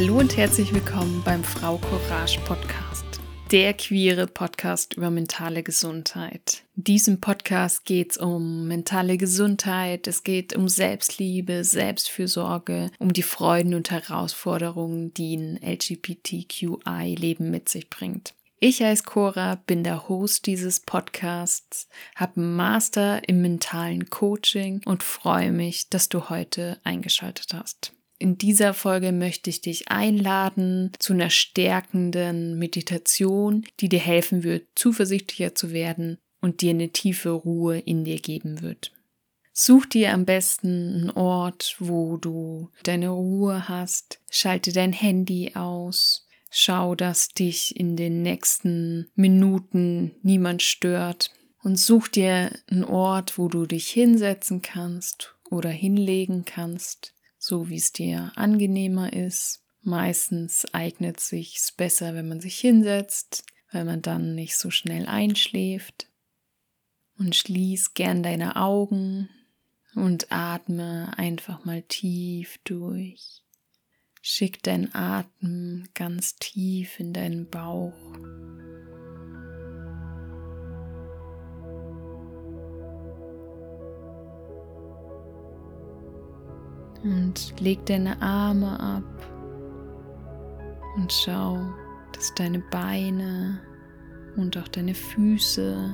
Hallo und herzlich willkommen beim Frau Courage Podcast, der queere Podcast über mentale Gesundheit. In diesem Podcast geht es um mentale Gesundheit, es geht um Selbstliebe, Selbstfürsorge, um die Freuden und Herausforderungen, die ein LGBTQI-Leben mit sich bringt. Ich heiße Cora, bin der Host dieses Podcasts, habe einen Master im mentalen Coaching und freue mich, dass du heute eingeschaltet hast. In dieser Folge möchte ich dich einladen zu einer stärkenden Meditation, die dir helfen wird, zuversichtlicher zu werden und dir eine tiefe Ruhe in dir geben wird. Such dir am besten einen Ort, wo du deine Ruhe hast, schalte dein Handy aus, schau, dass dich in den nächsten Minuten niemand stört. Und such dir einen Ort, wo du dich hinsetzen kannst oder hinlegen kannst so wie es dir angenehmer ist. Meistens eignet sich's besser, wenn man sich hinsetzt, weil man dann nicht so schnell einschläft. Und schließ gern deine Augen und atme einfach mal tief durch. Schick deinen Atem ganz tief in deinen Bauch. Und leg deine Arme ab und schau, dass deine Beine und auch deine Füße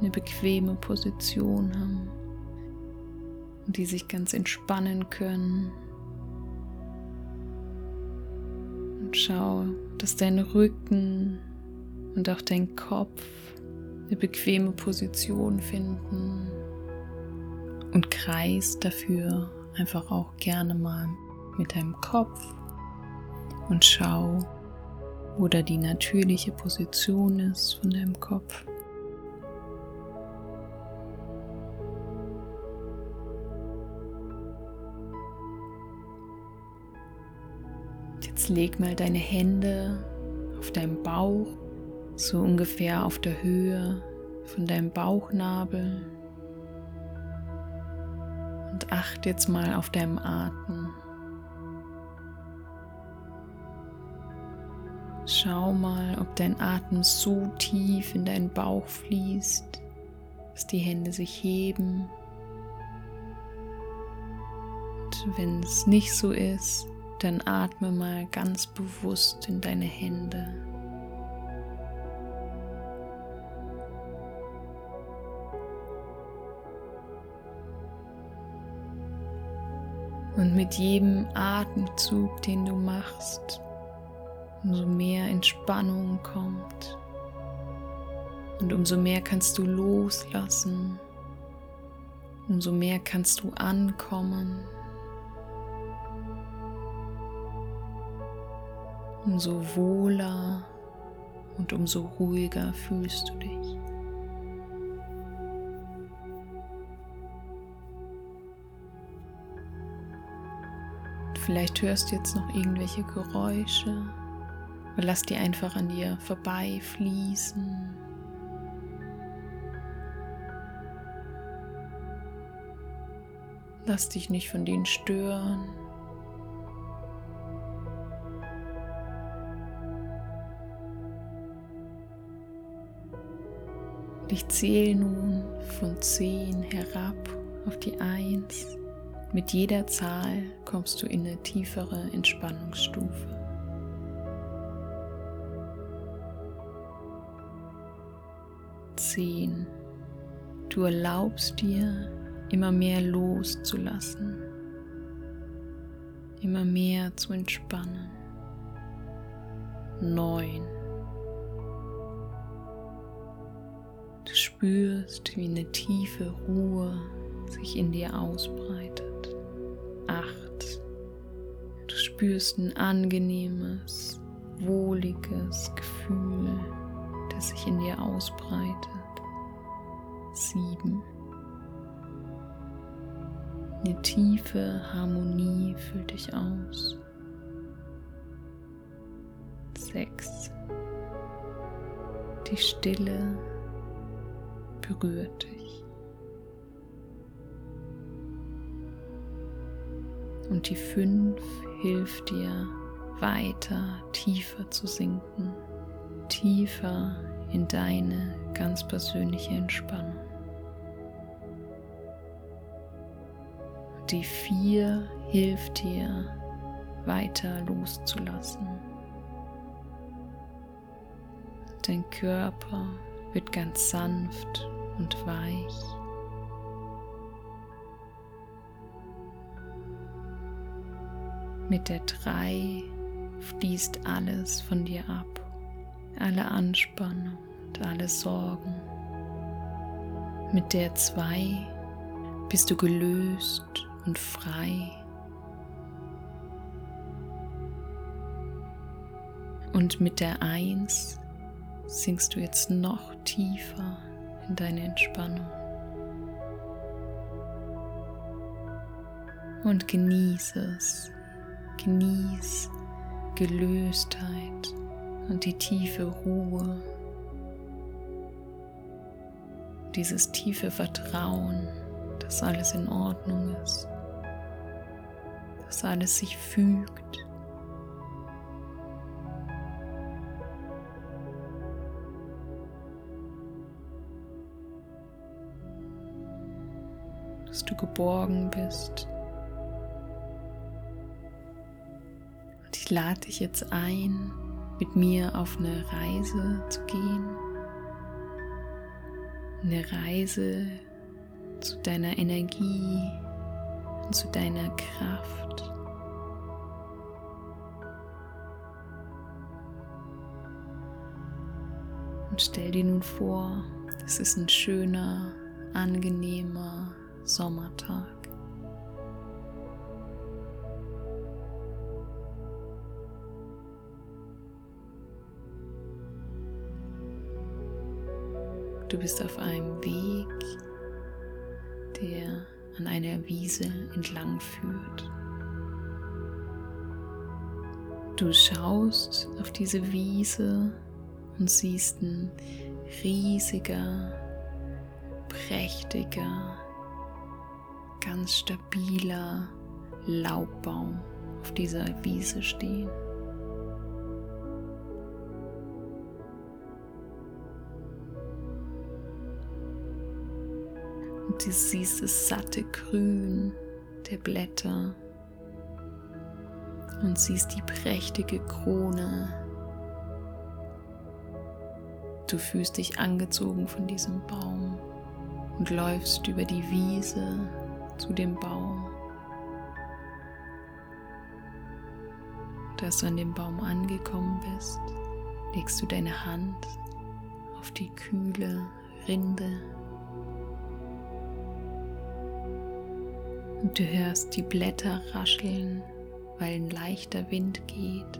eine bequeme Position haben und die sich ganz entspannen können. Und schau, dass dein Rücken und auch dein Kopf eine bequeme Position finden und kreis dafür einfach auch gerne mal mit deinem Kopf und schau, wo da die natürliche Position ist von deinem Kopf. Jetzt leg mal deine Hände auf deinem Bauch, so ungefähr auf der Höhe von deinem Bauchnabel acht jetzt mal auf deinem Atem. Schau mal, ob dein Atem so tief in deinen Bauch fließt, dass die Hände sich heben. Und wenn es nicht so ist, dann atme mal ganz bewusst in deine Hände. Und mit jedem Atemzug, den du machst, umso mehr Entspannung kommt. Und umso mehr kannst du loslassen. Umso mehr kannst du ankommen. Umso wohler und umso ruhiger fühlst du dich. Vielleicht hörst du jetzt noch irgendwelche Geräusche. Lass die einfach an dir vorbeifließen. Lass dich nicht von denen stören. Ich zähle nun von 10 herab auf die 1. Mit jeder Zahl kommst du in eine tiefere Entspannungsstufe. Zehn. Du erlaubst dir, immer mehr loszulassen, immer mehr zu entspannen. Neun. Du spürst, wie eine tiefe Ruhe sich in dir ausbreitet spürst ein angenehmes, wohliges Gefühl, das sich in dir ausbreitet. Sieben. Eine tiefe Harmonie füllt dich aus. Sechs. Die Stille berührt dich. Und die fünf hilft dir weiter tiefer zu sinken, tiefer in deine ganz persönliche Entspannung. Die vier hilft dir weiter loszulassen. Dein Körper wird ganz sanft und weich. Mit der 3 fließt alles von dir ab, alle Anspannung und alle Sorgen. Mit der 2 bist du gelöst und frei. Und mit der 1 sinkst du jetzt noch tiefer in deine Entspannung. Und genieße es. Genieß Gelöstheit und die tiefe Ruhe. Dieses tiefe Vertrauen, dass alles in Ordnung ist, dass alles sich fügt. dass du geborgen bist ich lade dich jetzt ein, mit mir auf eine Reise zu gehen. Eine Reise zu deiner Energie und zu deiner Kraft. Und stell dir nun vor, es ist ein schöner, angenehmer Sommertag. Du bist auf einem Weg, der an einer Wiese entlang führt. Du schaust auf diese Wiese und siehst ein riesiger, prächtiger, ganz stabiler Laubbaum auf dieser Wiese stehen. Siehst das satte Grün der Blätter und siehst die prächtige Krone. Du fühlst dich angezogen von diesem Baum und läufst über die Wiese zu dem Baum. Dass du an dem Baum angekommen bist, legst du deine Hand auf die kühle Rinde Und du hörst die Blätter rascheln, weil ein leichter Wind geht.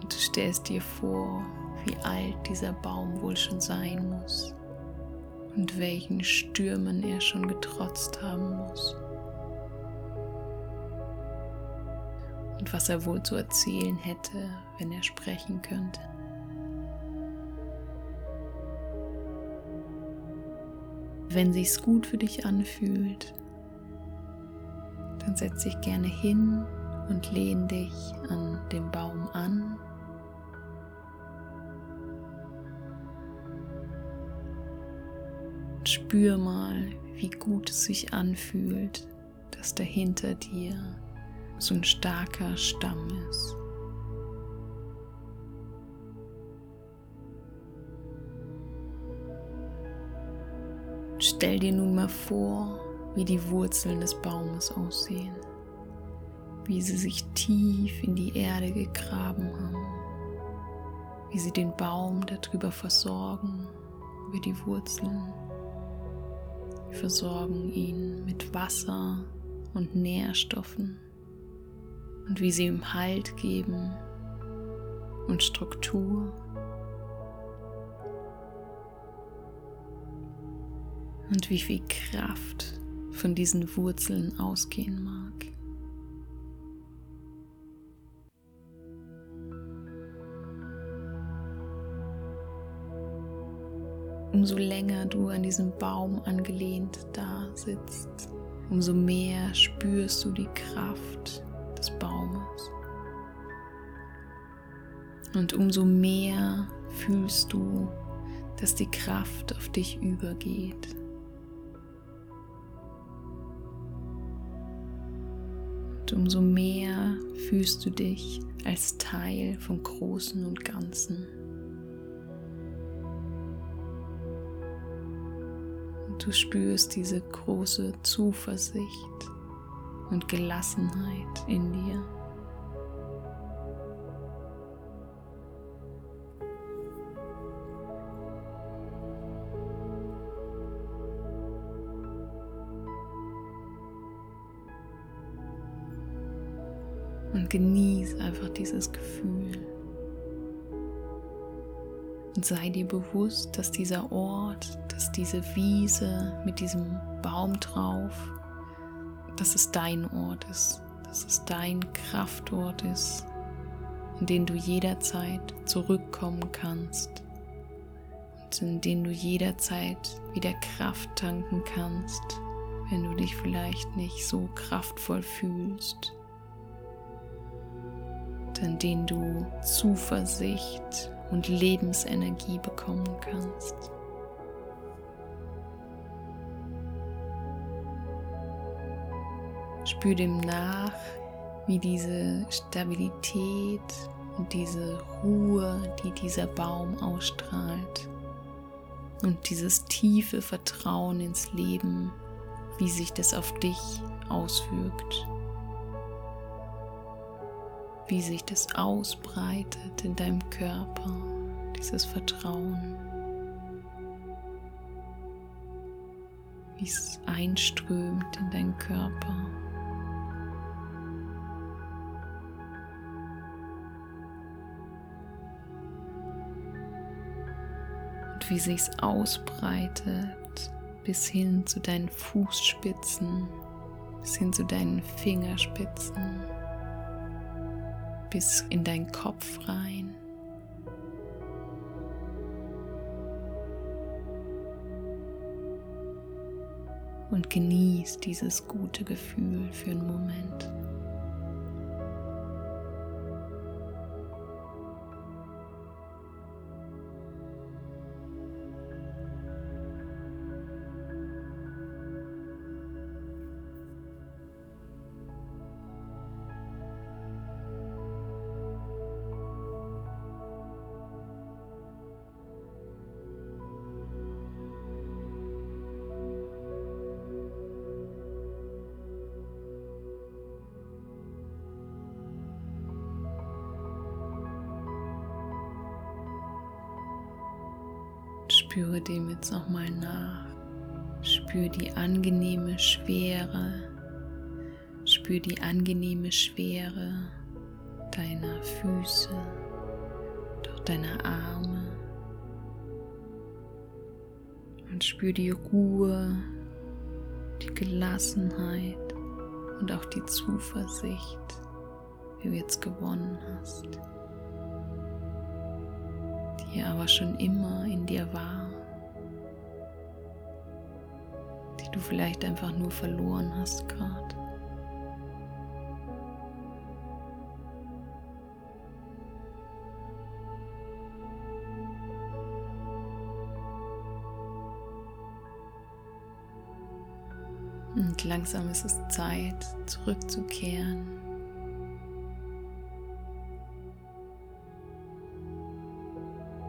Und du stellst dir vor, wie alt dieser Baum wohl schon sein muss und welchen Stürmen er schon getrotzt haben muss. Und was er wohl zu erzählen hätte, wenn er sprechen könnte. Wenn sich's gut für dich anfühlt, dann setz dich gerne hin und lehn dich an den Baum an. spür mal, wie gut es sich anfühlt, dass da hinter dir so ein starker Stamm ist. Stell dir nun mal vor, wie die Wurzeln des Baumes aussehen, wie sie sich tief in die Erde gegraben haben, wie sie den Baum darüber versorgen, über die Wurzeln, versorgen ihn mit Wasser und Nährstoffen und wie sie ihm Halt geben und Struktur und wie viel Kraft von diesen Wurzeln ausgehen mag. umso länger du an diesem Baum angelehnt da sitzt, umso mehr spürst du die Kraft des Baumes. Und umso mehr fühlst du, dass die Kraft auf dich übergeht. Umso mehr fühlst du dich als Teil vom Großen und Ganzen. Und du spürst diese große Zuversicht und Gelassenheit in dir. Und genieß einfach dieses Gefühl. Und sei dir bewusst, dass dieser Ort, dass diese Wiese mit diesem Baum drauf, dass es dein Ort ist, dass es dein Kraftort ist, in den du jederzeit zurückkommen kannst und in den du jederzeit wieder Kraft tanken kannst, wenn du dich vielleicht nicht so kraftvoll fühlst in denen du Zuversicht und Lebensenergie bekommen kannst. Spür dem nach, wie diese Stabilität und diese Ruhe, die dieser Baum ausstrahlt und dieses tiefe Vertrauen ins Leben, wie sich das auf dich auswirkt wie sich das ausbreitet in deinem Körper, dieses Vertrauen, wie es einströmt in deinen Körper. Und wie sich es ausbreitet bis hin zu deinen Fußspitzen, bis hin zu deinen Fingerspitzen bis in deinen Kopf rein. Und genieß dieses gute Gefühl für einen Moment. Spüre dem jetzt nochmal nach. Spür die angenehme Schwere. Spür die angenehme Schwere deiner Füße, doch deiner Arme. Und spür die Ruhe, die Gelassenheit und auch die Zuversicht, wie du jetzt gewonnen hast die aber schon immer in dir war, du vielleicht einfach nur verloren hast gerade. Und langsam ist es Zeit, zurückzukehren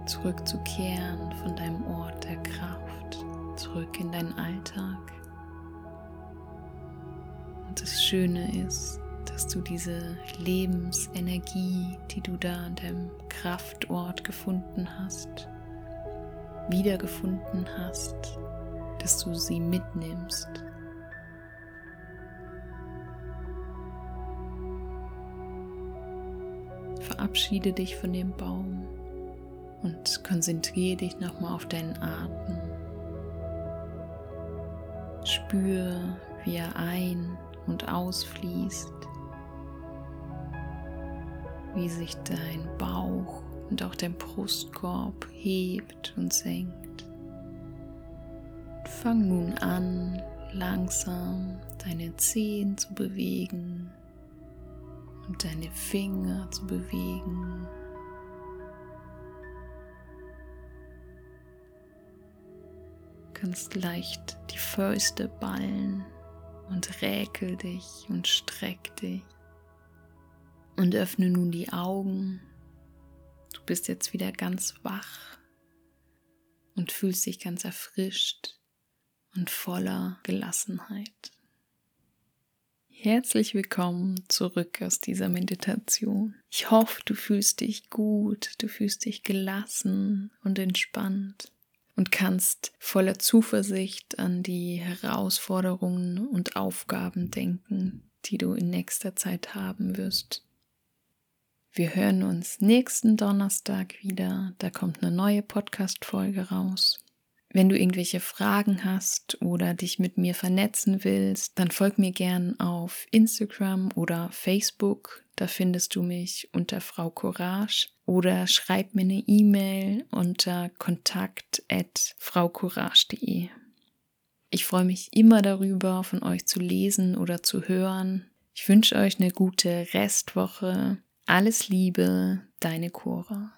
zurückzukehren von deinem Ort der Kraft, zurück in deinen Alltag. Das Schöne ist, dass du diese Lebensenergie, die du da an deinem Kraftort gefunden hast, wiedergefunden hast, dass du sie mitnimmst. Verabschiede dich von dem Baum und konzentriere dich nochmal auf deinen Atem. Spür, wie er ein- und ausfließt, wie sich dein Bauch und auch dein Brustkorb hebt und senkt. Fang nun an, langsam deine Zehen zu bewegen und deine Finger zu bewegen. Kannst leicht die Fäuste ballen und räkel dich und streck dich und öffne nun die Augen. Du bist jetzt wieder ganz wach und fühlst dich ganz erfrischt und voller Gelassenheit. Herzlich willkommen zurück aus dieser Meditation. Ich hoffe, du fühlst dich gut, du fühlst dich gelassen und entspannt und kannst voller Zuversicht an die Herausforderungen und Aufgaben denken, die du in nächster Zeit haben wirst. Wir hören uns nächsten Donnerstag wieder, da kommt eine neue Podcast-Folge raus. Wenn du irgendwelche Fragen hast oder dich mit mir vernetzen willst, dann folg mir gern auf Instagram oder Facebook. Da findest du mich unter Frau Courage oder schreib mir eine E-Mail unter kontakt@fraucourage.de. Ich freue mich immer darüber, von euch zu lesen oder zu hören. Ich wünsche euch eine gute Restwoche. Alles Liebe, deine Cora.